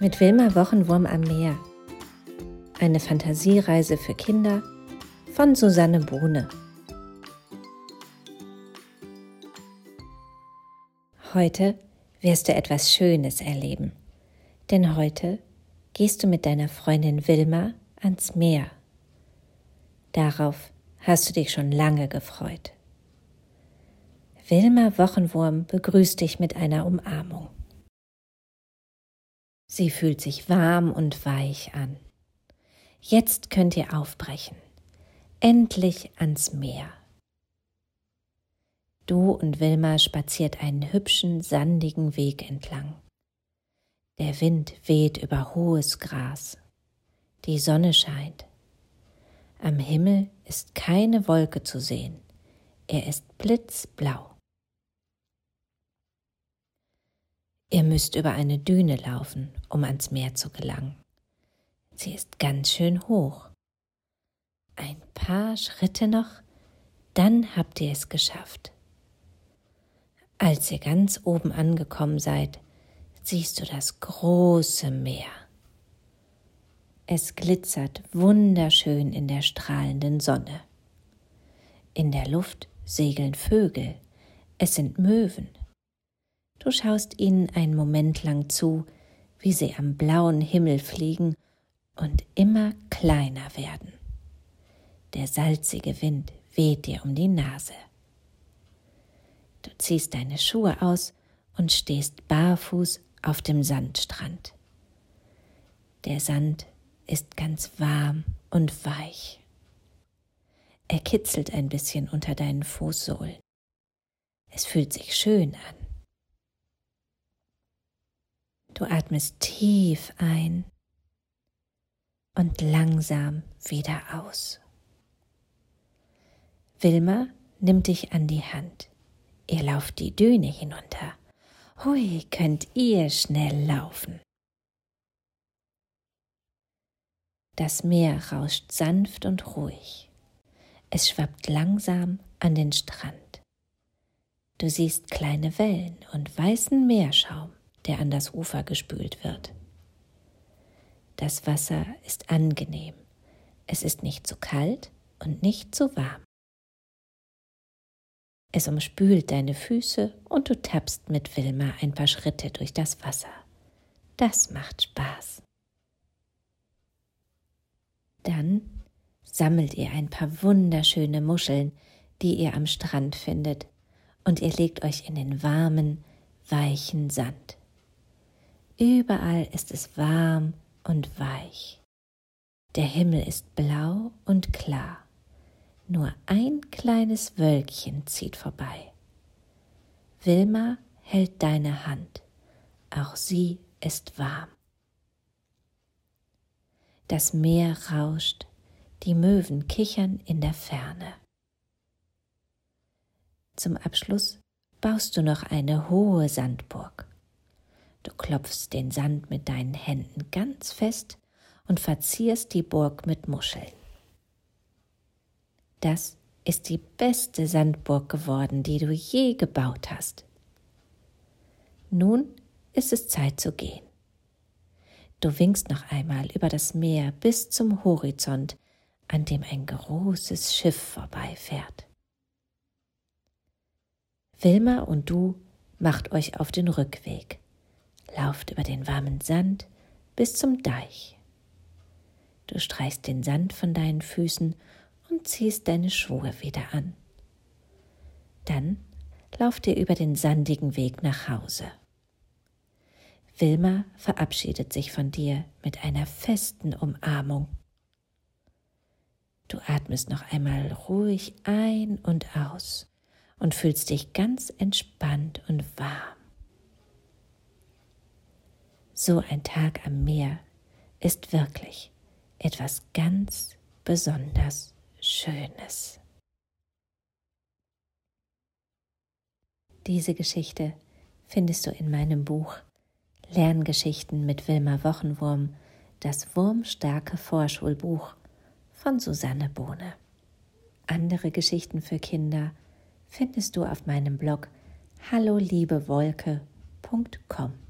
mit Wilma Wochenwurm am Meer. Eine Fantasiereise für Kinder von Susanne Bohne. Heute wirst du etwas Schönes erleben, denn heute gehst du mit deiner Freundin Wilma ans Meer. Darauf hast du dich schon lange gefreut. Wilma Wochenwurm begrüßt dich mit einer Umarmung. Sie fühlt sich warm und weich an. Jetzt könnt ihr aufbrechen. Endlich ans Meer. Du und Wilma spaziert einen hübschen, sandigen Weg entlang. Der Wind weht über hohes Gras. Die Sonne scheint. Am Himmel ist keine Wolke zu sehen. Er ist blitzblau. Ihr müsst über eine Düne laufen, um ans Meer zu gelangen. Sie ist ganz schön hoch. Ein paar Schritte noch, dann habt ihr es geschafft. Als ihr ganz oben angekommen seid, siehst du das große Meer. Es glitzert wunderschön in der strahlenden Sonne. In der Luft segeln Vögel, es sind Möwen. Du schaust ihnen einen Moment lang zu, wie sie am blauen Himmel fliegen und immer kleiner werden. Der salzige Wind weht dir um die Nase. Du ziehst deine Schuhe aus und stehst barfuß auf dem Sandstrand. Der Sand ist ganz warm und weich. Er kitzelt ein bisschen unter deinen Fußsohlen. Es fühlt sich schön an. Du atmest tief ein und langsam wieder aus. Wilma nimmt dich an die Hand. Ihr lauft die Düne hinunter. Hui, könnt ihr schnell laufen. Das Meer rauscht sanft und ruhig. Es schwappt langsam an den Strand. Du siehst kleine Wellen und weißen Meerschaum der an das Ufer gespült wird. Das Wasser ist angenehm. Es ist nicht zu kalt und nicht zu warm. Es umspült deine Füße und du tappst mit Wilma ein paar Schritte durch das Wasser. Das macht Spaß. Dann sammelt ihr ein paar wunderschöne Muscheln, die ihr am Strand findet, und ihr legt euch in den warmen, weichen Sand. Überall ist es warm und weich. Der Himmel ist blau und klar. Nur ein kleines Wölkchen zieht vorbei. Wilma hält deine Hand. Auch sie ist warm. Das Meer rauscht, die Möwen kichern in der Ferne. Zum Abschluss baust du noch eine hohe Sandburg. Du klopfst den Sand mit deinen Händen ganz fest und verzierst die Burg mit Muscheln. Das ist die beste Sandburg geworden, die du je gebaut hast. Nun ist es Zeit zu gehen. Du winkst noch einmal über das Meer bis zum Horizont, an dem ein großes Schiff vorbeifährt. Wilma und du macht euch auf den Rückweg lauft über den warmen Sand bis zum Deich. Du streichst den Sand von deinen Füßen und ziehst deine Schuhe wieder an. Dann lauft ihr über den sandigen Weg nach Hause. Wilma verabschiedet sich von dir mit einer festen Umarmung. Du atmest noch einmal ruhig ein und aus und fühlst dich ganz entspannt und warm. So ein Tag am Meer ist wirklich etwas ganz besonders Schönes. Diese Geschichte findest du in meinem Buch Lerngeschichten mit Wilma Wochenwurm, das wurmstarke Vorschulbuch von Susanne Bohne. Andere Geschichten für Kinder findest du auf meinem Blog halloliebewolke.com.